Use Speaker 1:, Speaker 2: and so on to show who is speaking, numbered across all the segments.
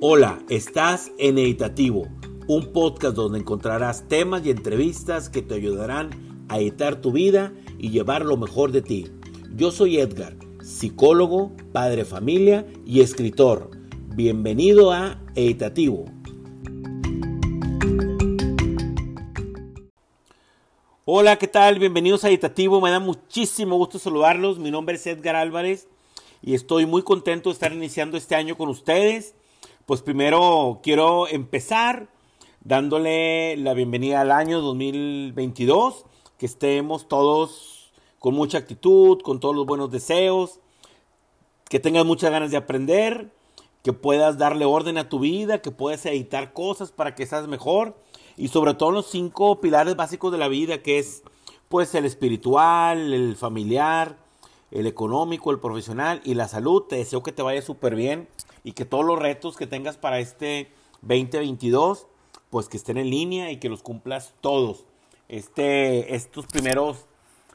Speaker 1: Hola, estás en Editativo, un podcast donde encontrarás temas y entrevistas que te ayudarán a editar tu vida y llevar lo mejor de ti. Yo soy Edgar, psicólogo, padre familia y escritor. Bienvenido a Editativo. Hola, ¿qué tal? Bienvenidos a Editativo. Me da muchísimo gusto saludarlos. Mi nombre es Edgar Álvarez y estoy muy contento de estar iniciando este año con ustedes pues primero quiero empezar dándole la bienvenida al año 2022, que estemos todos con mucha actitud, con todos los buenos deseos, que tengas muchas ganas de aprender, que puedas darle orden a tu vida, que puedas editar cosas para que seas mejor y sobre todo los cinco pilares básicos de la vida, que es pues el espiritual, el familiar, el económico, el profesional y la salud. Te deseo que te vaya súper bien y que todos los retos que tengas para este 2022, pues que estén en línea y que los cumplas todos. Este, estos primeros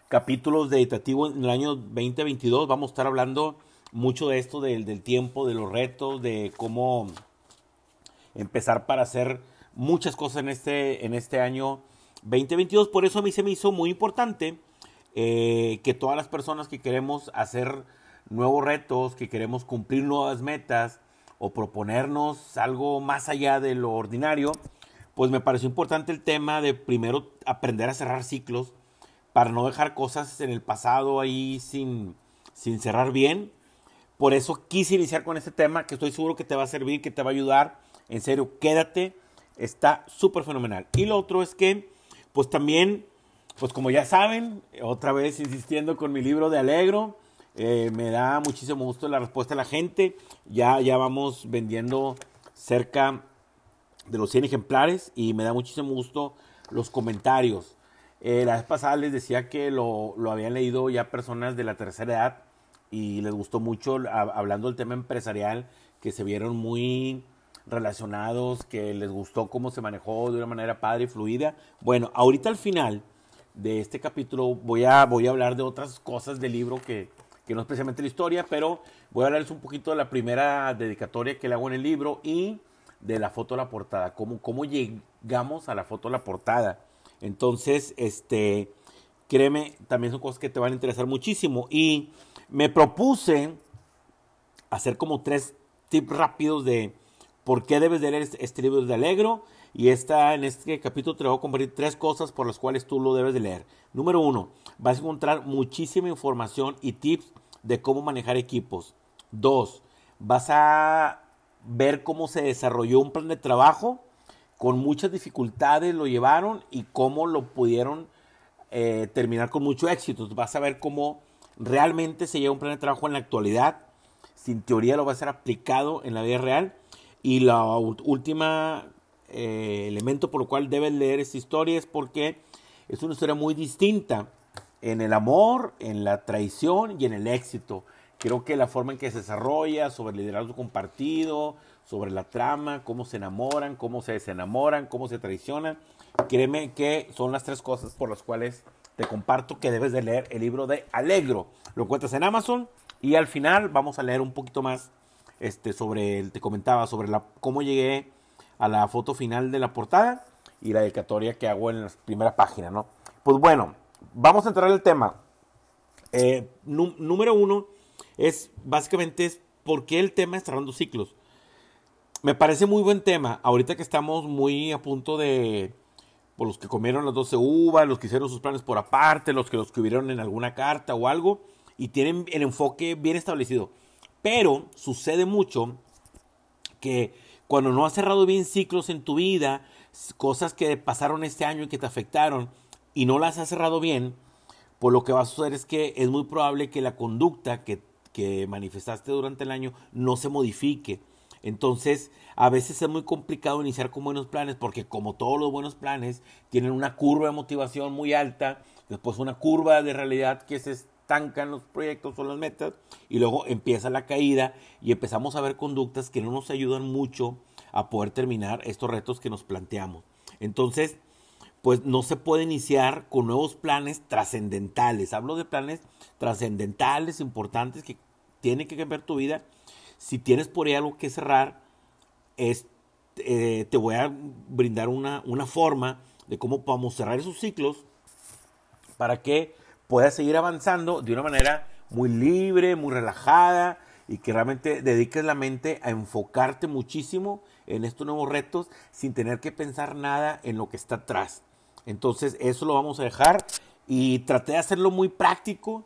Speaker 1: capítulos de editativo en el año 2022 vamos a estar hablando mucho de esto, del, del tiempo, de los retos, de cómo empezar para hacer muchas cosas en este, en este año 2022. Por eso a mí se me hizo muy importante eh, que todas las personas que queremos hacer nuevos retos, que queremos cumplir nuevas metas o proponernos algo más allá de lo ordinario, pues me pareció importante el tema de primero aprender a cerrar ciclos para no dejar cosas en el pasado ahí sin, sin cerrar bien. Por eso quise iniciar con este tema que estoy seguro que te va a servir, que te va a ayudar. En serio, quédate, está súper fenomenal. Y lo otro es que, pues también, pues como ya saben, otra vez insistiendo con mi libro de Alegro, eh, me da muchísimo gusto la respuesta de la gente. Ya, ya vamos vendiendo cerca de los 100 ejemplares y me da muchísimo gusto los comentarios. Eh, la vez pasada les decía que lo, lo, habían leído ya personas de la tercera edad y les gustó mucho hablando del tema empresarial, que se vieron muy relacionados, que les gustó cómo se manejó de una manera padre y fluida. Bueno, ahorita al final de este capítulo voy a, voy a hablar de otras cosas del libro que, que no es precisamente la historia, pero voy a hablarles un poquito de la primera dedicatoria que le hago en el libro y de la foto de la portada, cómo, cómo llegamos a la foto de la portada. Entonces, este, créeme, también son cosas que te van a interesar muchísimo. Y me propuse hacer como tres tips rápidos de por qué debes de leer este, este libro de Alegro. Y esta, en este capítulo te voy a compartir tres cosas por las cuales tú lo debes de leer. Número uno, vas a encontrar muchísima información y tips de cómo manejar equipos. Dos, vas a ver cómo se desarrolló un plan de trabajo. Con muchas dificultades lo llevaron y cómo lo pudieron eh, terminar con mucho éxito. Vas a ver cómo realmente se lleva un plan de trabajo en la actualidad. Sin teoría lo va a ser aplicado en la vida real. Y la última eh, elemento por lo cual debes leer esta historia es porque es una historia muy distinta en el amor, en la traición y en el éxito. Creo que la forma en que se desarrolla, sobre el liderazgo compartido, sobre la trama, cómo se enamoran, cómo se desenamoran, cómo se traicionan, créeme que son las tres cosas por las cuales te comparto que debes de leer el libro de Alegro. Lo encuentras en Amazon y al final vamos a leer un poquito más este, sobre, te comentaba, sobre la, cómo llegué a la foto final de la portada y la dedicatoria que hago en la primera página, ¿no? Pues bueno, vamos a entrar al tema. Eh, número uno es básicamente es por qué el tema es cerrando ciclos. Me parece muy buen tema. Ahorita que estamos muy a punto de por los que comieron las 12 uvas, los que hicieron sus planes por aparte, los que los escribieron en alguna carta o algo y tienen el enfoque bien establecido. Pero sucede mucho que cuando no has cerrado bien ciclos en tu vida, cosas que pasaron este año y que te afectaron y no las has cerrado bien, pues lo que va a suceder es que es muy probable que la conducta que, que manifestaste durante el año no se modifique. Entonces, a veces es muy complicado iniciar con buenos planes porque como todos los buenos planes tienen una curva de motivación muy alta, después una curva de realidad que se estancan los proyectos o las metas y luego empieza la caída y empezamos a ver conductas que no nos ayudan mucho a poder terminar estos retos que nos planteamos. Entonces, pues no se puede iniciar con nuevos planes trascendentales. Hablo de planes trascendentales, importantes, que tienen que cambiar tu vida. Si tienes por ahí algo que cerrar, es, eh, te voy a brindar una, una forma de cómo podemos cerrar esos ciclos para que puedas seguir avanzando de una manera muy libre, muy relajada y que realmente dediques la mente a enfocarte muchísimo en estos nuevos retos sin tener que pensar nada en lo que está atrás. Entonces eso lo vamos a dejar y traté de hacerlo muy práctico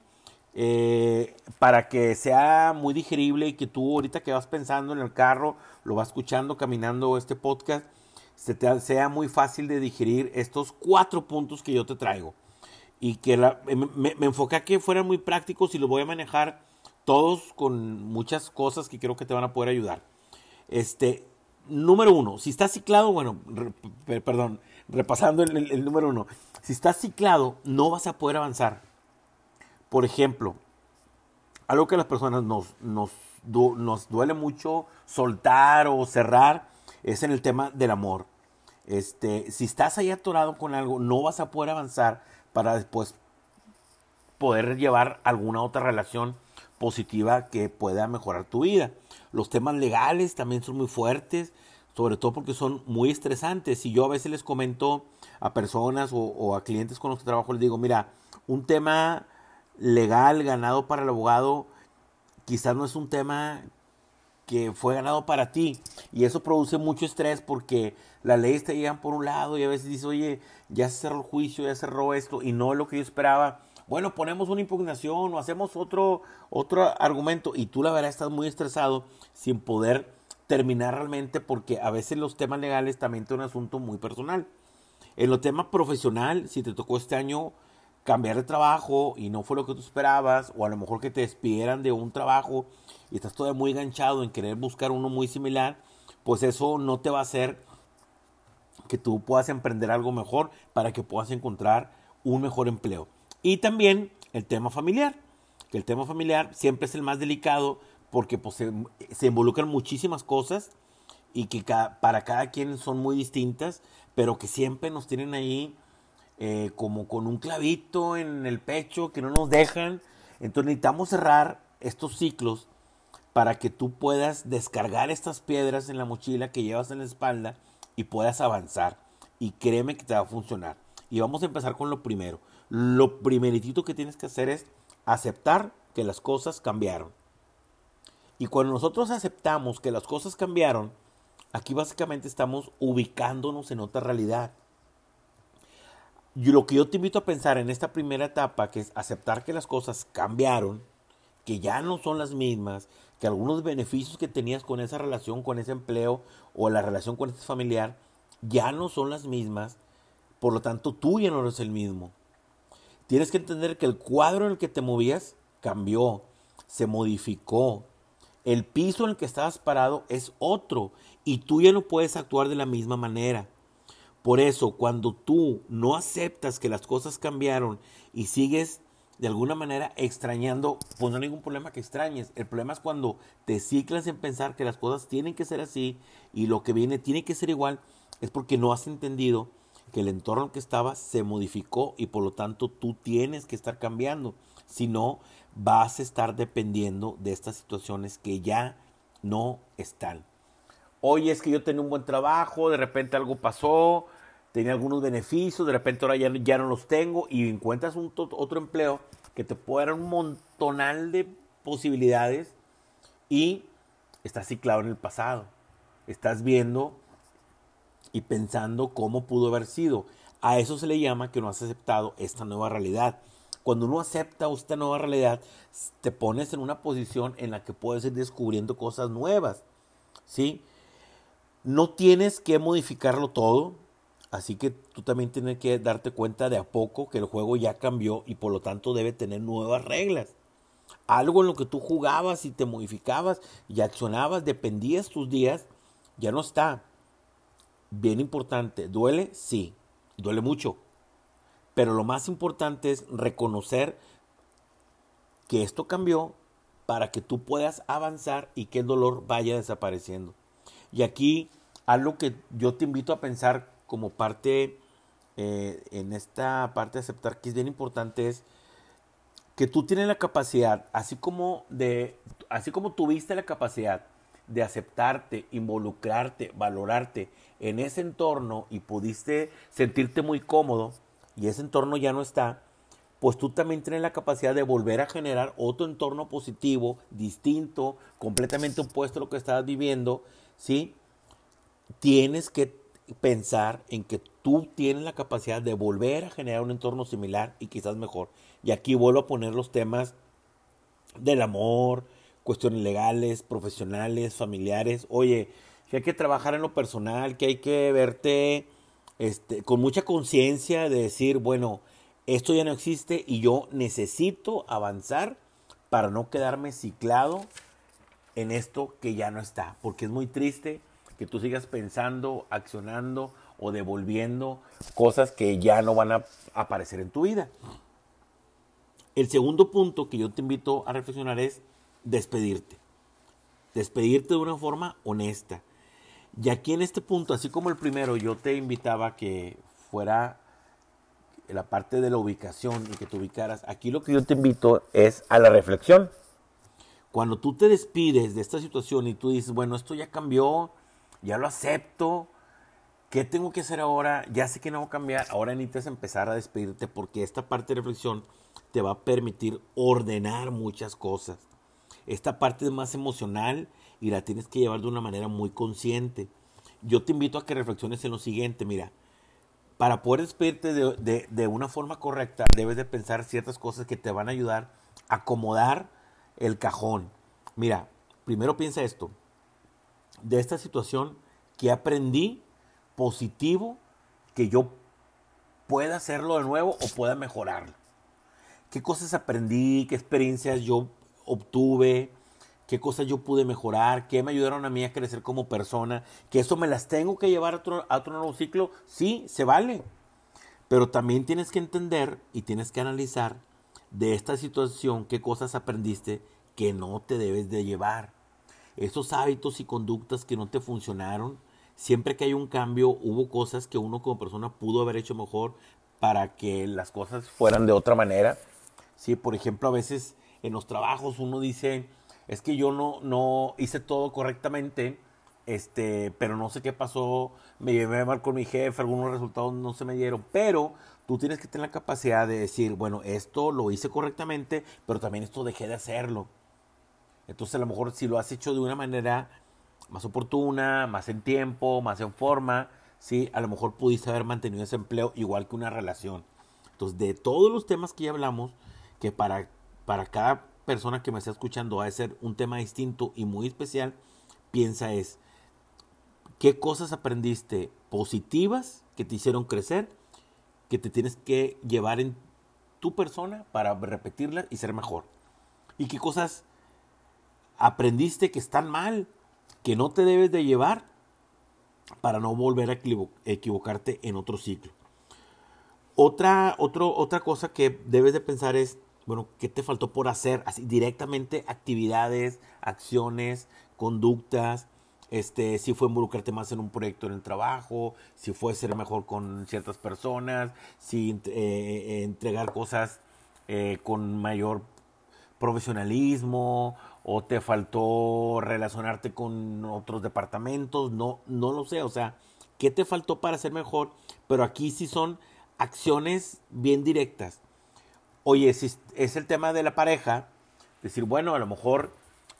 Speaker 1: eh, para que sea muy digerible y que tú ahorita que vas pensando en el carro, lo vas escuchando, caminando este podcast, se te, sea muy fácil de digerir estos cuatro puntos que yo te traigo. Y que me, me enfoqué a que fueran muy prácticos y los voy a manejar todos con muchas cosas que creo que te van a poder ayudar. Este, número uno, si estás ciclado, bueno, perdón, repasando el, número uno, si estás ciclado, no vas a poder avanzar. Por ejemplo, algo que a las personas nos, nos, nos duele mucho soltar o cerrar es en el tema del amor. Este, si estás ahí atorado con algo, no vas a poder avanzar para después poder llevar alguna otra relación positiva que pueda mejorar tu vida. Los temas legales también son muy fuertes, sobre todo porque son muy estresantes. Y yo a veces les comento a personas o, a clientes con los que trabajo, les digo, mira, un tema legal ganado para el abogado quizás no es un tema que fue ganado para ti. Y eso produce mucho estrés porque las leyes te llegan por un lado y a veces dices, oye, ya se cerró el juicio, ya cerró esto y no lo que yo esperaba bueno, ponemos una impugnación o hacemos otro, otro argumento y tú la verdad estás muy estresado sin poder terminar realmente porque a veces los temas legales también son un asunto muy personal. En lo tema profesional, si te tocó este año cambiar de trabajo y no fue lo que tú esperabas, o a lo mejor que te despidieran de un trabajo y estás todavía muy enganchado en querer buscar uno muy similar, pues eso no te va a hacer que tú puedas emprender algo mejor para que puedas encontrar un mejor empleo. Y también el tema familiar, que el tema familiar siempre es el más delicado porque pues, se, involucran muchísimas cosas y que para cada quien son muy distintas, pero que siempre nos tienen ahí eh, como con un clavito en el pecho que no nos dejan. Entonces necesitamos cerrar estos ciclos para que tú puedas descargar estas piedras en la mochila que llevas en la espalda y puedas avanzar. Y créeme que te va a funcionar. Y vamos a empezar con lo primero lo primeritito que tienes que hacer es aceptar que las cosas cambiaron. Y cuando nosotros aceptamos que las cosas cambiaron, aquí básicamente estamos ubicándonos en otra realidad. Y lo que yo te invito a pensar en esta primera etapa, que es aceptar que las cosas cambiaron, que ya no son las mismas, que algunos beneficios que tenías con esa relación, con ese empleo o la relación con ese familiar, ya no son las mismas, por lo tanto tú ya no eres el mismo. Tienes que entender que el cuadro en el que te movías cambió, se modificó. El piso en el que estabas parado es otro y tú ya no puedes actuar de la misma manera. Por eso, cuando tú no aceptas que las cosas cambiaron y sigues de alguna manera extrañando, pues no hay ningún problema que extrañes. El problema es cuando te ciclas en pensar que las cosas tienen que ser así y lo que viene tiene que ser igual, es porque no has entendido que el entorno en que estabas se modificó y por lo tanto tú tienes que estar cambiando. Si no, vas a estar dependiendo de estas situaciones que ya no están. Oye, es que yo tenía un buen trabajo, de repente algo pasó, tenía algunos beneficios, de repente ahora ya, ya no los tengo y encuentras un, otro empleo que te puede dar un montonal de posibilidades y estás ciclado en el pasado. Estás viendo y pensando cómo pudo haber sido. A eso se le llama que no has aceptado esta nueva realidad. Cuando uno acepta esta nueva realidad, te pones en una posición en la que puedes ir descubriendo cosas nuevas. ¿Sí? No tienes que modificarlo todo, así que tú también tienes que darte cuenta de a poco que el juego ya cambió y por lo tanto debe tener nuevas reglas. Algo en lo que tú jugabas y te modificabas y accionabas, dependías tus días, ya no está bien importante, ¿duele? Sí, duele mucho. Pero lo más importante es reconocer que esto cambió para que tú puedas avanzar y que el dolor vaya desapareciendo. Y aquí algo que yo te invito a pensar como parte eh, en esta parte de aceptar que es bien importante es que tú tienes la capacidad, así como de, así como tuviste la capacidad de aceptarte, involucrarte, valorarte en ese entorno y pudiste sentirte muy cómodo y ese entorno ya no está, pues tú también tienes la capacidad de volver a generar otro entorno positivo, distinto, completamente opuesto a lo que estabas viviendo, ¿sí? Tienes que pensar en que tú tienes la capacidad de volver a generar un entorno similar y quizás mejor. Y aquí vuelvo a poner los temas del amor, cuestiones legales, profesionales, familiares. Oye, que hay que trabajar en lo personal, que hay que verte este, con mucha conciencia de decir, bueno, esto ya no existe y yo necesito avanzar para no quedarme ciclado en esto que ya no está. Porque es muy triste que tú sigas pensando, accionando o devolviendo cosas que ya no van a aparecer en tu vida. El segundo punto que yo te invito a reflexionar es despedirte. Despedirte de una forma honesta. Y aquí en este punto, así como el primero, yo te invitaba a que fuera la parte de la ubicación y que te ubicaras. Aquí lo que yo te invito es a la reflexión. Cuando tú te despides de esta situación y tú dices, bueno, esto ya cambió, ya lo acepto, ¿qué tengo que hacer ahora? Ya sé que no va a cambiar, ahora necesitas empezar a despedirte porque esta parte de reflexión te va a permitir ordenar muchas cosas. Esta parte es más emocional y la tienes que llevar de una manera muy consciente. Yo te invito a que reflexiones en lo siguiente, mira, para poder despedirte de, de, una forma correcta, debes de pensar ciertas cosas que te van a ayudar a acomodar el cajón. Mira, primero piensa esto, de esta situación que aprendí positivo que yo pueda hacerlo de nuevo o pueda mejorarlo. ¿Qué cosas aprendí? ¿Qué experiencias yo obtuve? ¿Qué cosas yo pude mejorar? ¿Qué me ayudaron a mí a crecer como persona? ¿Que eso me las tengo que llevar a otro, a otro nuevo ciclo? Sí, se vale. Pero también tienes que entender y tienes que analizar de esta situación qué cosas aprendiste que no te debes de llevar esos hábitos y conductas que no te funcionaron, siempre que hay un cambio, hubo cosas que uno como persona pudo haber hecho mejor para que las cosas fueran de otra manera. Sí, por ejemplo, a veces en los trabajos uno dice, es que yo no, no hice todo correctamente, este, pero no sé qué pasó, me llevé mal con mi jefe, algunos resultados no se me dieron, pero tú tienes que tener la capacidad de decir, bueno, esto lo hice correctamente, pero también esto dejé de hacerlo. Entonces a lo mejor si lo has hecho de una manera más oportuna, más en tiempo, más en forma, ¿sí? a lo mejor pudiste haber mantenido ese empleo igual que una relación. Entonces de todos los temas que ya hablamos, que para, para cada persona que me está escuchando va a ser un tema distinto y muy especial, piensa es, ¿qué cosas aprendiste positivas que te hicieron crecer, que te tienes que llevar en tu persona para repetirlas y ser mejor? ¿Y qué cosas aprendiste que están mal, que no te debes de llevar para no volver a equivocarte en otro ciclo. Otra, otra cosa que debes de pensar es, bueno, ¿qué te faltó por hacer? Así directamente actividades, acciones, conductas, este, si fue involucrarte más en un proyecto en el trabajo, si fue ser mejor con ciertas personas, si eh, eh, entregar cosas eh, con mayor profesionalismo o te faltó relacionarte con otros departamentos, no, no lo sé, o sea, ¿qué te faltó para ser mejor? Pero aquí sí son acciones bien directas. Oye, si es el tema de la pareja, decir, bueno, a lo mejor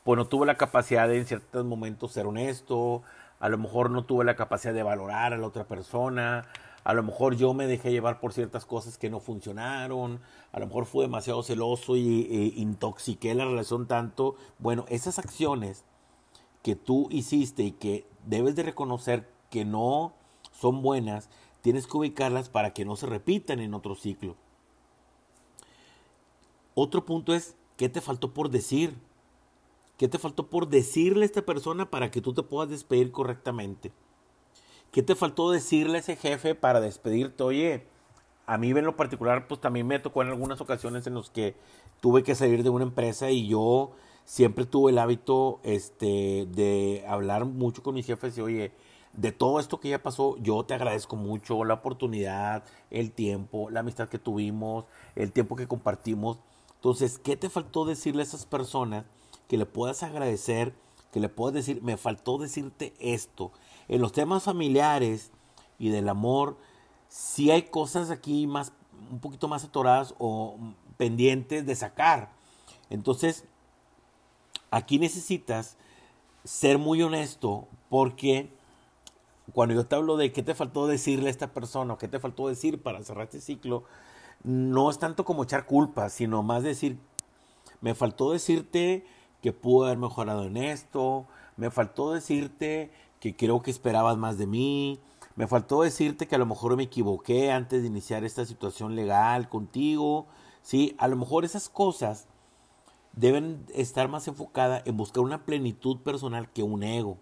Speaker 1: pues no tuve la capacidad de en ciertos momentos ser honesto, a lo mejor no tuve la capacidad de valorar a la otra persona, a lo mejor yo me dejé llevar por ciertas cosas que no funcionaron, a lo mejor fui demasiado celoso y e intoxiqué la relación tanto. Bueno, esas acciones que tú hiciste y que debes de reconocer que no son buenas, tienes que ubicarlas para que no se repitan en otro ciclo. Otro punto es, ¿qué te faltó por decir? ¿Qué te faltó por decirle a esta persona para que tú te puedas despedir correctamente? ¿Qué te faltó decirle a ese jefe para despedirte? Oye, a mí en lo particular, pues también me tocó en algunas ocasiones en los que tuve que salir de una empresa y yo siempre tuve el hábito este, de hablar mucho con mis jefes y, oye, de todo esto que ya pasó, yo te agradezco mucho la oportunidad, el tiempo, la amistad que tuvimos, el tiempo que compartimos. Entonces, ¿qué te faltó decirle a esas personas que le puedas agradecer, que le puedes decir, me faltó decirte esto. En los temas familiares y del amor, sí hay cosas aquí más, un poquito más atoradas o pendientes de sacar. Entonces, aquí necesitas ser muy honesto porque cuando yo te hablo de qué te faltó decirle a esta persona o qué te faltó decir para cerrar este ciclo, no es tanto como echar culpa, sino más decir, me faltó decirte que pude haber mejorado en esto, me faltó decirte que creo que esperabas más de mí, me faltó decirte que a lo mejor me equivoqué antes de iniciar esta situación legal contigo, ¿sí? A lo mejor esas cosas deben estar más enfocadas en buscar una plenitud personal que un ego.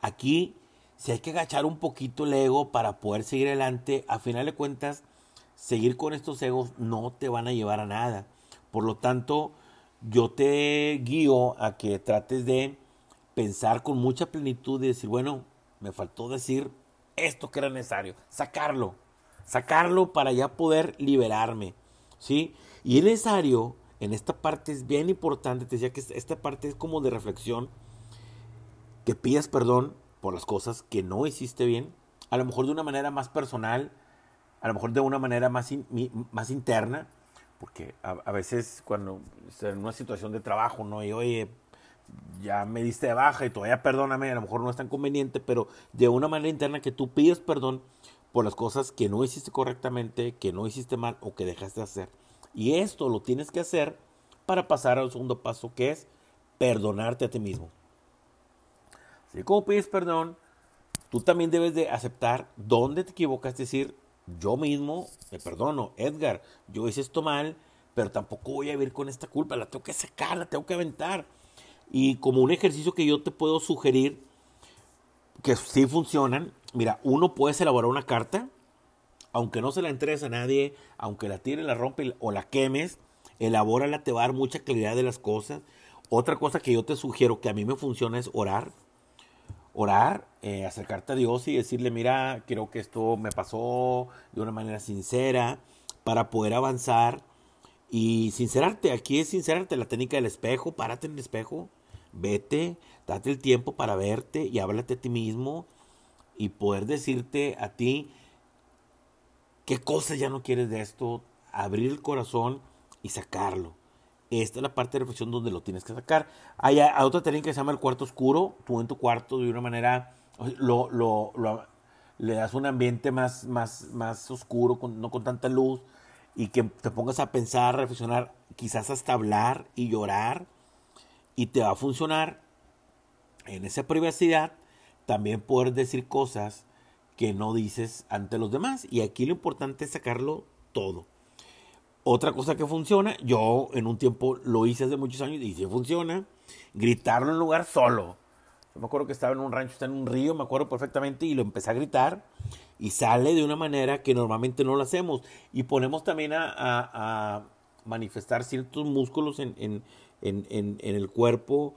Speaker 1: Aquí, si hay que agachar un poquito el ego para poder seguir adelante, a final de cuentas, seguir con estos egos no te van a llevar a nada. Por lo tanto, yo te guío a que trates de pensar con mucha plenitud y decir, bueno, me faltó decir esto que era necesario, sacarlo, sacarlo para ya poder liberarme, ¿sí? Y es necesario, en esta parte es bien importante, te decía que esta parte es como de reflexión, que pidas perdón por las cosas que no hiciste bien, a lo mejor de una manera más personal, a lo mejor de una manera más, más interna, porque a, veces cuando en una situación de trabajo, ¿no? Y oye, ya me diste de baja y todavía perdóname, a lo mejor no es tan conveniente, pero de una manera interna que tú pides perdón por las cosas que no hiciste correctamente, que no hiciste mal o que dejaste de hacer. Y esto lo tienes que hacer para pasar al segundo paso que es perdonarte a ti mismo. Así como pides perdón, tú también debes de aceptar dónde te equivocas, es decir, yo mismo me perdono, Edgar, yo hice esto mal, pero tampoco voy a vivir con esta culpa, la tengo que sacar, la tengo que aventar. Y como un ejercicio que yo te puedo sugerir, que sí funcionan, mira, uno puedes elaborar una carta, aunque no se la entregues a nadie, aunque la tires, la rompe o la quemes, elabórala, te va a dar mucha claridad de las cosas. Otra cosa que yo te sugiero que a mí me funciona es orar orar, eh, acercarte a Dios y decirle, mira, creo que esto me pasó de una manera sincera para poder avanzar y sincerarte. Aquí es sincerarte la técnica del espejo, párate en el espejo, vete, date el tiempo para verte y háblate a ti mismo y poder decirte a ti qué cosas ya no quieres de esto, abrir el corazón y sacarlo. Esta es la parte de reflexión donde lo tienes que sacar. Hay, otra técnica que se llama el cuarto oscuro. Tú en tu cuarto de una manera lo, lo, le das un ambiente más, más, más oscuro, no con tanta luz, y que te pongas a pensar, a reflexionar, quizás hasta hablar y llorar, y te va a funcionar en esa privacidad también poder decir cosas que no dices ante los demás. Y aquí lo importante es sacarlo todo. Otra cosa que funciona, yo en un tiempo lo hice hace muchos años y sí funciona, gritarlo en lugar solo. Yo me acuerdo que estaba en un rancho, está en un río, me acuerdo perfectamente, y lo empecé a gritar y sale de una manera que normalmente no lo hacemos. Y ponemos también a, manifestar ciertos músculos en, el cuerpo.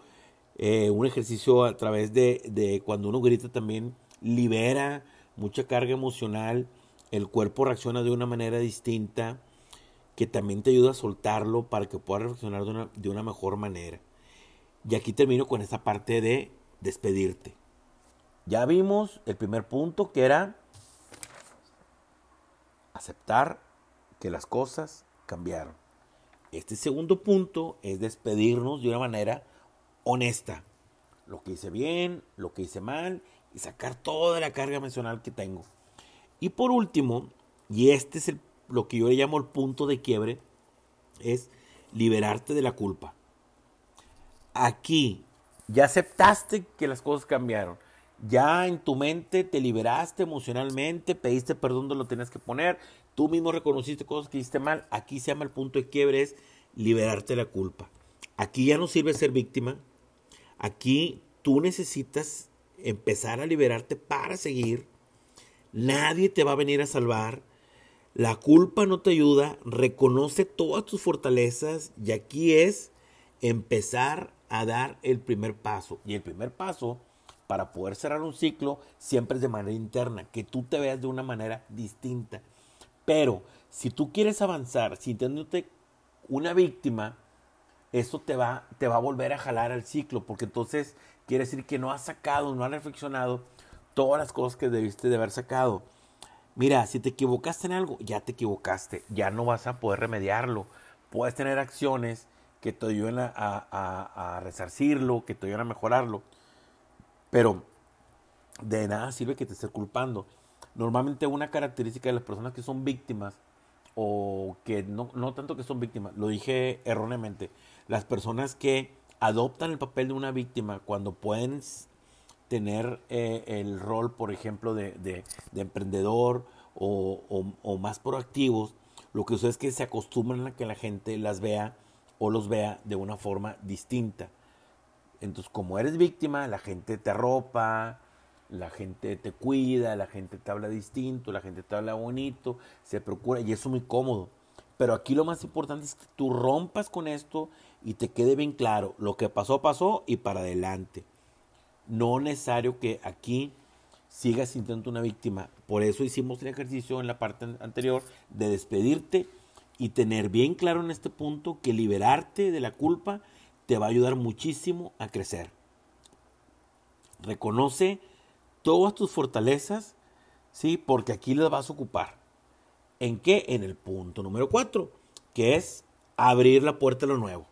Speaker 1: Eh, un ejercicio a través de, de cuando uno grita también libera mucha carga emocional, el cuerpo reacciona de una manera distinta que también te ayuda a soltarlo para que puedas reflexionar de una, mejor manera. Y aquí termino con esta parte de despedirte. Ya vimos el primer punto que era aceptar que las cosas cambiaron. Este segundo punto es despedirnos de una manera honesta. Lo que hice bien, lo que hice mal y sacar toda la carga emocional que tengo. Y por último, y este es el lo que yo le llamo el punto de quiebre, es liberarte de la culpa. Aquí ya aceptaste que las cosas cambiaron. Ya en tu mente te liberaste emocionalmente, pediste perdón de lo tenías que poner, tú mismo reconociste cosas que hiciste mal. Aquí se llama el punto de quiebre, es liberarte de la culpa. Aquí ya no sirve ser víctima. Aquí tú necesitas empezar a liberarte para seguir. Nadie te va a venir a salvar. La culpa no te ayuda, reconoce todas tus fortalezas y aquí es empezar a dar el primer paso. Y el primer paso para poder cerrar un ciclo siempre es de manera interna, que tú te veas de una manera distinta. Pero si tú quieres avanzar sintiéndote una víctima, eso te va, te va a volver a jalar al ciclo, porque entonces quiere decir que no has sacado, no has reflexionado todas las cosas que debiste de haber sacado. Mira, si te equivocaste en algo, ya te equivocaste, ya no vas a poder remediarlo. Puedes tener acciones que te ayuden a resarcirlo, que te ayuden a mejorarlo, pero de nada sirve que te estés culpando. Normalmente una característica de las personas que son víctimas, o que no, no tanto que son víctimas, lo dije erróneamente, las personas que adoptan el papel de una víctima cuando pueden tener eh, el rol, por ejemplo, de, de, emprendedor o, o, más proactivos, lo que sucede es que se acostumbran a que la gente las vea o los vea de una forma distinta. Entonces, como eres víctima, la gente te arropa, la gente te cuida, la gente te habla distinto, la gente te habla bonito, se procura y eso es muy cómodo. Pero aquí lo más importante es que tú rompas con esto y te quede bien claro, lo que pasó, pasó y para adelante. No necesario que aquí sigas sintiendo una víctima. Por eso hicimos el ejercicio en la parte anterior de despedirte y tener bien claro en este punto que liberarte de la culpa te va a ayudar muchísimo a crecer. Reconoce todas tus fortalezas, ¿sí? Porque aquí las vas a ocupar. ¿En qué? En el punto número cuatro, que es abrir la puerta a lo nuevo.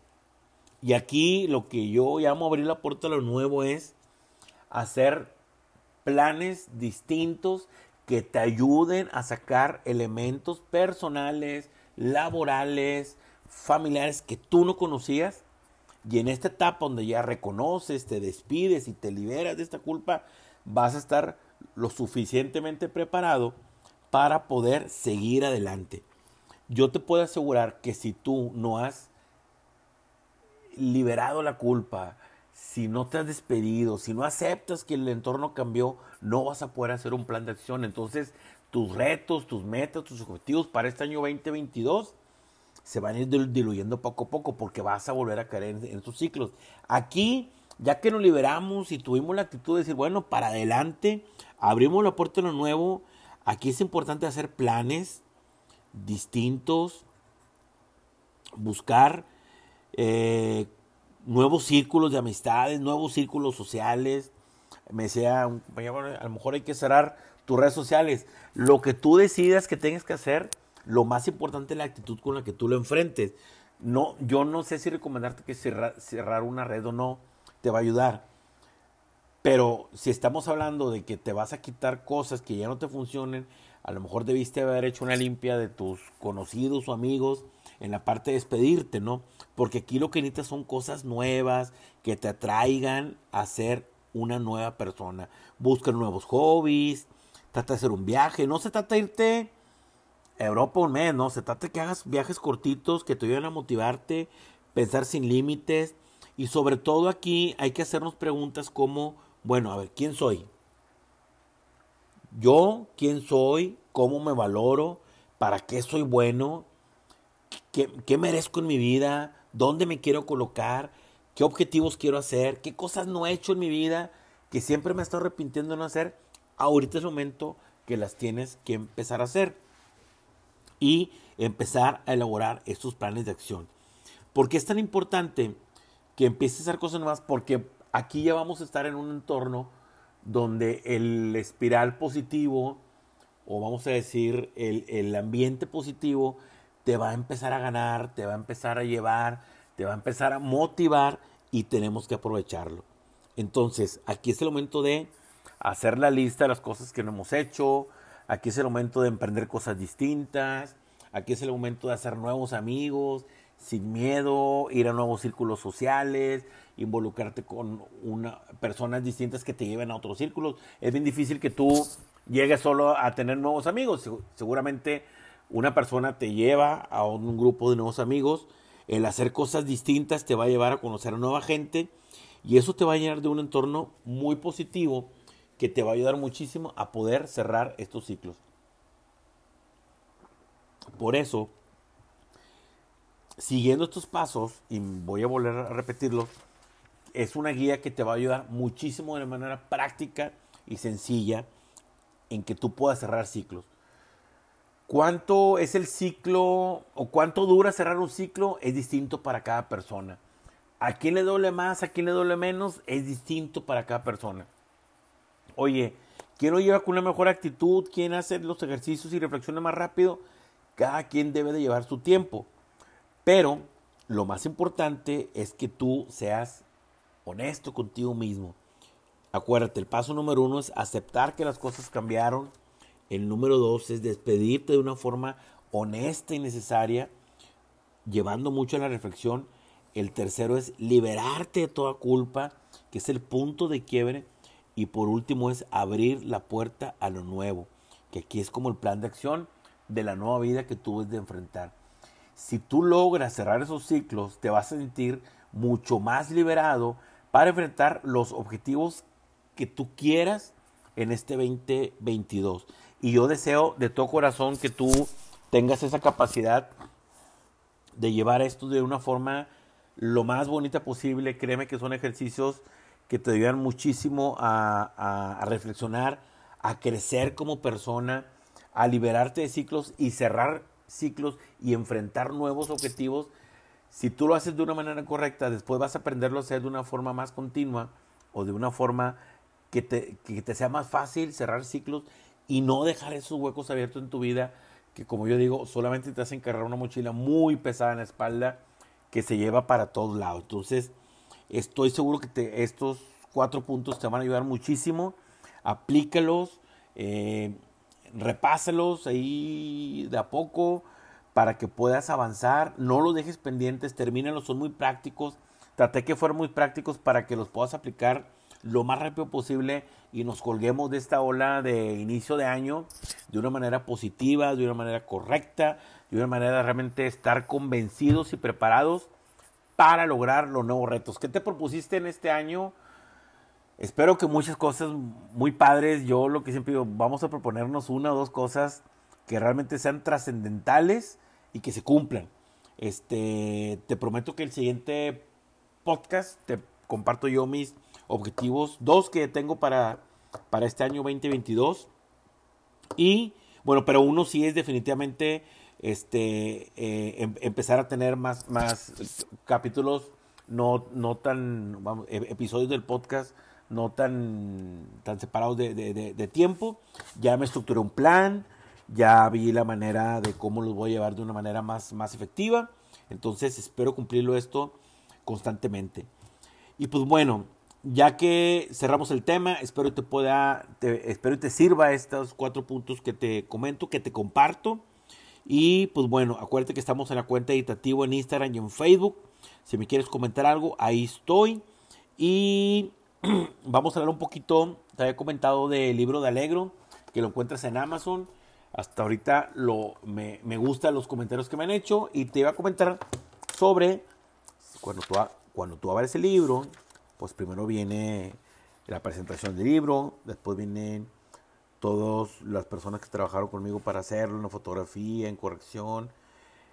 Speaker 1: Y aquí lo que yo llamo abrir la puerta a lo nuevo es hacer planes distintos que te ayuden a sacar elementos personales, laborales, familiares que tú no conocías. Y en esta etapa donde ya reconoces, te despides y te liberas de esta culpa, vas a estar lo suficientemente preparado para poder seguir adelante. Yo te puedo asegurar que si tú no has liberado la culpa, si no te has despedido, si no aceptas que el entorno cambió, no vas a poder hacer un plan de acción. Entonces, tus retos, tus metas, tus objetivos para este año 2022 se van a ir diluyendo poco a poco porque vas a volver a caer en, en estos ciclos. Aquí ya que nos liberamos y tuvimos la actitud de decir, bueno, para adelante, abrimos la puerta a lo nuevo, aquí es importante hacer planes distintos, buscar eh, nuevos círculos de amistades, nuevos círculos sociales. Me decía, a lo mejor hay que cerrar tus redes sociales. Lo que tú decidas que tengas que hacer, lo más importante es la actitud con la que tú lo enfrentes. No, yo no sé si recomendarte que cerrar una red o no te va a ayudar. Pero si estamos hablando de que te vas a quitar cosas que ya no te funcionen, a lo mejor debiste haber hecho una limpia de tus conocidos o amigos en la parte de despedirte, ¿no? Porque aquí lo que necesitas son cosas nuevas que te atraigan a ser una nueva persona. Busca nuevos hobbies, trata de hacer un viaje. No se trata de irte a Europa un mes, ¿no? Se trata de que hagas viajes cortitos que te ayuden a motivarte, pensar sin límites y sobre todo aquí hay que hacernos preguntas como, bueno, a ver, ¿quién soy? Yo, ¿quién soy? ¿Cómo me valoro? ¿Para qué soy bueno? ¿Qué, merezco en mi vida? ¿Dónde me quiero colocar? ¿Qué objetivos quiero hacer? ¿Qué cosas no he hecho en mi vida que siempre me he estado arrepintiendo de no hacer? Ahorita es el momento que las tienes que empezar a hacer y empezar a elaborar estos planes de acción. ¿Por qué es tan importante que empieces a hacer cosas nuevas porque aquí ya vamos a estar en un entorno donde el espiral positivo, o vamos a decir, el, el, ambiente positivo, te va a empezar a ganar, te va a empezar a llevar, te va a empezar a motivar y tenemos que aprovecharlo. Entonces, aquí es el momento de hacer la lista de las cosas que no hemos hecho, aquí es el momento de emprender cosas distintas, aquí es el momento de hacer nuevos amigos, sin miedo, ir a nuevos círculos sociales, involucrarte con una, personas distintas que te lleven a otros círculos. Es bien difícil que tú llegues solo a tener nuevos amigos. Seguramente una persona te lleva a un grupo de nuevos amigos. El hacer cosas distintas te va a llevar a conocer a nueva gente y eso te va a llenar de un entorno muy positivo que te va a ayudar muchísimo a poder cerrar estos ciclos. Por eso, siguiendo estos pasos, y voy a volver a repetirlo, es una guía que te va a ayudar muchísimo de manera práctica y sencilla en que tú puedas cerrar ciclos. ¿Cuánto es el ciclo o cuánto dura cerrar un ciclo? Es distinto para cada persona. a quién le duele más, a quién le duele menos, es distinto para cada persona. Oye, quiero llevar con una mejor actitud, quién hace los ejercicios y reflexiona más rápido, cada quien debe de llevar su tiempo. Pero lo más importante es que tú seas honesto contigo mismo. Acuérdate, el paso número uno es aceptar que las cosas cambiaron. El número dos es despedirte de una forma honesta y necesaria, llevando mucho a la reflexión. El tercero es liberarte de toda culpa, que es el punto de quiebre. Y por último es abrir la puerta a lo nuevo, que aquí es como el plan de acción de la nueva vida que tú debes de enfrentar. Si tú logras cerrar esos ciclos, te vas a sentir mucho más liberado para enfrentar los objetivos que tú quieras en este 2022. Y yo deseo de todo corazón que tú tengas esa capacidad de llevar esto de una forma lo más bonita posible. Créeme que son ejercicios que te ayudan muchísimo a, a reflexionar, a crecer como persona, a liberarte de ciclos y cerrar ciclos y enfrentar nuevos objetivos. Si tú lo haces de una manera correcta, después vas a aprenderlo a hacer de una forma más continua o de una forma que te, que te sea más fácil cerrar ciclos y no dejar esos huecos abiertos en tu vida que como yo digo, solamente te hacen cargar una mochila muy pesada en la espalda que se lleva para todos lados. Entonces, estoy seguro que te, estos cuatro puntos te van a ayudar muchísimo. Aplícalos. Eh, repásalos ahí de a poco para que puedas avanzar. No los dejes pendientes, termínalos, son muy prácticos. Traté que fueran muy prácticos para que los puedas aplicar lo más rápido posible y nos colguemos de esta ola de inicio de año de una manera positiva, de una manera correcta, de una manera realmente estar convencidos y preparados para lograr los nuevos retos. ¿Qué te propusiste en este año? Espero que muchas cosas muy padres. Yo lo que siempre digo, vamos a proponernos una o dos cosas que realmente sean trascendentales y que se cumplan. Este, te prometo que el siguiente podcast te comparto yo mis objetivos, dos que tengo para, para este año 2022. Y bueno, pero uno sí es definitivamente este, eh, em, empezar a tener más, más capítulos, no, no tan, vamos, episodios del podcast no tan, tan separados de, tiempo. Ya me estructuré un plan, ya vi la manera de cómo los voy a llevar de una manera más, más efectiva. Entonces espero cumplirlo esto constantemente. Y pues bueno, ya que cerramos el tema, espero te pueda, te, espero te sirva estos cuatro puntos que te comento, que te comparto. Y pues bueno, acuérdate que estamos en la cuenta editativo en Instagram y en Facebook. Si me quieres comentar algo, ahí estoy. Y vamos a hablar un poquito, te había comentado del libro de Alegro, que lo encuentras en Amazon. Hasta ahorita lo, me, gustan los comentarios que me han hecho y te iba a comentar sobre cuando tú, cuando abres el libro, pues primero viene la presentación del libro, después vienen todas las personas que trabajaron conmigo para hacerlo, en fotografía, en corrección,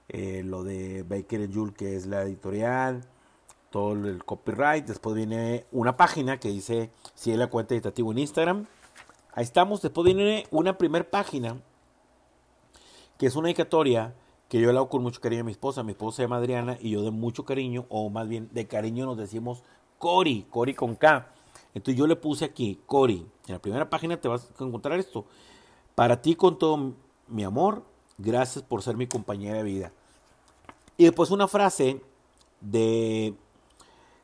Speaker 1: eh, lo de Baker Jules, que es la editorial, el copyright. Después viene una página que dice si es la cuenta editativa en Instagram. Ahí estamos. Después viene una primer página que es una dedicatoria que yo le hago con mucho cariño a mi esposa. Mi esposa se llama Adriana y yo de mucho cariño, o más bien de cariño nos decimos Cori, Cori con K. Entonces yo le puse aquí, Cori. En la primera página te vas a encontrar esto. Para ti con todo mi amor, gracias por ser mi compañera de vida. Y después una frase de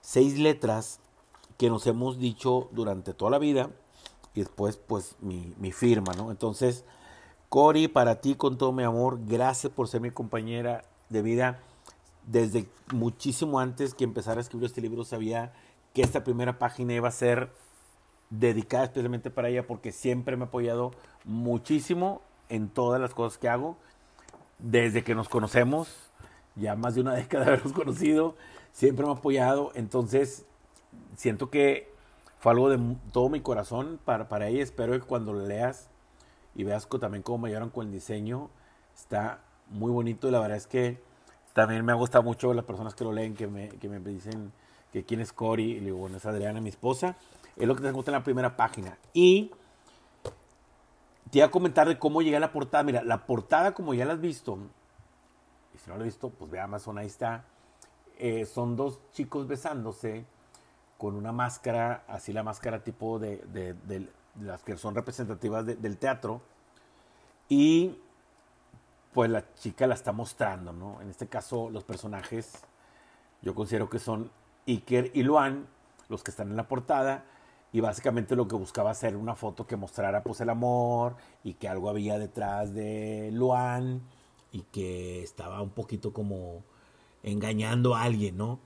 Speaker 1: seis letras que nos hemos dicho durante toda la vida y después pues mi, mi firma, ¿no? Entonces, Cori, para ti con todo mi amor, gracias por ser mi compañera de vida. Desde muchísimo antes que empezara a escribir este libro sabía que esta primera página iba a ser dedicada especialmente para ella porque siempre me ha apoyado muchísimo en todas las cosas que hago. Desde que nos conocemos, ya más de una década de habernos conocido, siempre me ha apoyado, entonces siento que fue algo de todo mi corazón para, para ella, espero que cuando lo leas y veas también cómo me ayudaron con el diseño, está muy bonito la verdad es que también me ha gustado mucho las personas que lo leen, que me, que me dicen que quién es Cory, y digo, bueno, es Adriana, mi esposa, es lo que te gusta en la primera página. Y te iba a comentar de cómo llegué a la portada. Mira, la portada, como ya la has visto, y si no la has visto, pues ve Amazon, ahí está eh, son dos chicos besándose con una máscara, así la máscara tipo de, las que son representativas del teatro. Y pues la chica la está mostrando, ¿no? En este caso, los personajes, yo considero que son Iker y Luan, los que están en la portada, y básicamente lo que buscaba hacer una foto que mostrara pues el amor y que algo había detrás de Luan y que estaba un poquito como engañando a alguien, ¿no?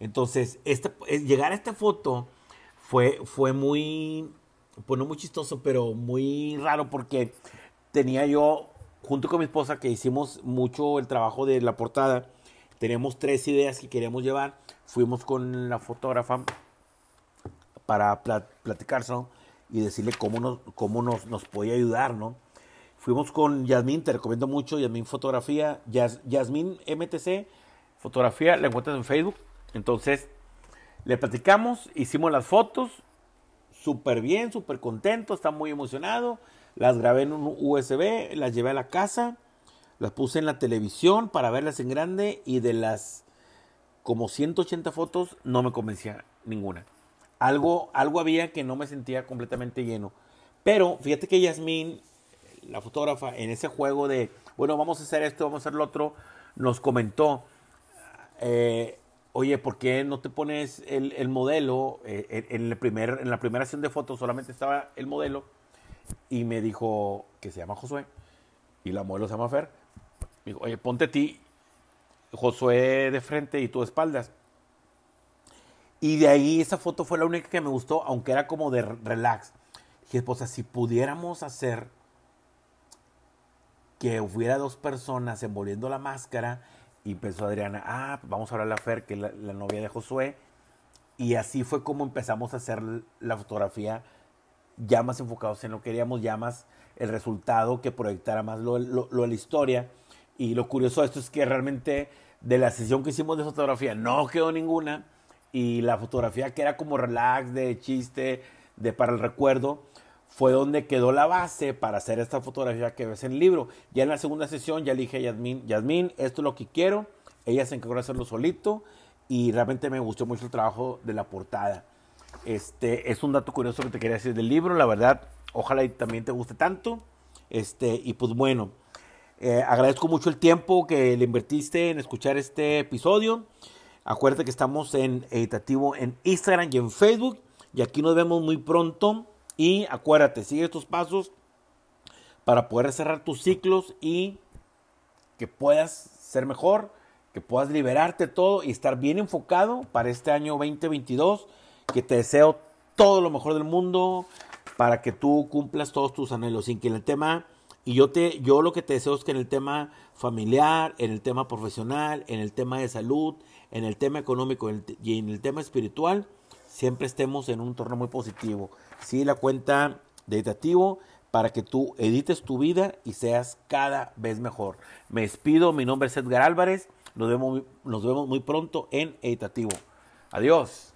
Speaker 1: Entonces, este, llegar a esta foto fue, fue muy, pues no muy chistoso, pero muy raro porque tenía yo junto con mi esposa, que hicimos mucho el trabajo de la portada, teníamos tres ideas que queríamos llevar. Fuimos con la fotógrafa para platicárselo y decirle cómo nos, cómo nos, nos podía ayudar, ¿no? Fuimos con Yasmín, te recomiendo mucho, Yasmín Fotografía, Yasmín MTC Fotografía, la encuentras en Facebook. Entonces, le platicamos, hicimos las fotos, súper bien, súper contento, está muy emocionado. Las grabé en un USB, las llevé a la casa, las puse en la televisión para verlas en grande y de las como 180 fotos no me convencía ninguna. Algo, algo había que no me sentía completamente lleno. Pero fíjate que Yasmín, la fotógrafa, en ese juego de, bueno, vamos a hacer esto, vamos a hacer lo otro, nos comentó, eh, oye, ¿por qué no te pones el, modelo? Eh, en, el primer, en la primera sesión de fotos solamente estaba el modelo y me dijo que se llama Josué y la modelo se llama Fer. Me dijo, oye, ponte a ti, Josué de frente y tú de espaldas. Y de ahí esa foto fue la única que me gustó, aunque era como de relax. Dije, esposa, si pudiéramos hacer que hubiera dos personas envolviendo la máscara, y empezó Adriana, ah, pues vamos a hablar a Fer, que es la, novia de Josué. Y así fue como empezamos a hacer la fotografía ya más enfocados en lo que queríamos, ya más el resultado que proyectara más lo, lo, lo, la historia. Y lo curioso de esto es que realmente de la sesión que hicimos de fotografía no quedó ninguna. Y la fotografía que era como relax, de chiste, de para el recuerdo, fue donde quedó la base para hacer esta fotografía que ves en el libro. Ya en la segunda sesión ya le dije a Yasmín, Yasmín, esto es lo que quiero. Ella se encargó de hacerlo solito y realmente me gustó mucho el trabajo de la portada. Este, es un dato curioso que te quería decir del libro, la verdad, ojalá y también te guste tanto. Este, y pues bueno, eh, agradezco mucho el tiempo que le invertiste en escuchar este episodio. Acuérdate que estamos en Editativo en Instagram y en Facebook. Y aquí nos vemos muy pronto. Y acuérdate, sigue estos pasos para poder cerrar tus ciclos y que puedas ser mejor, que puedas liberarte todo y estar bien enfocado para este año 2022 que te deseo todo lo mejor del mundo para que tú cumplas todos tus anhelos, sin que el tema, y yo, te, yo lo que te deseo es que en el tema familiar, en el tema profesional, en el tema de salud, en el tema económico y en el tema espiritual, siempre estemos en un entorno muy positivo. Sí, la cuenta de editativo para que tú edites tu vida y seas cada vez mejor. Me despido, mi nombre es Edgar Álvarez, nos vemos, nos vemos muy pronto en Editativo. Adiós.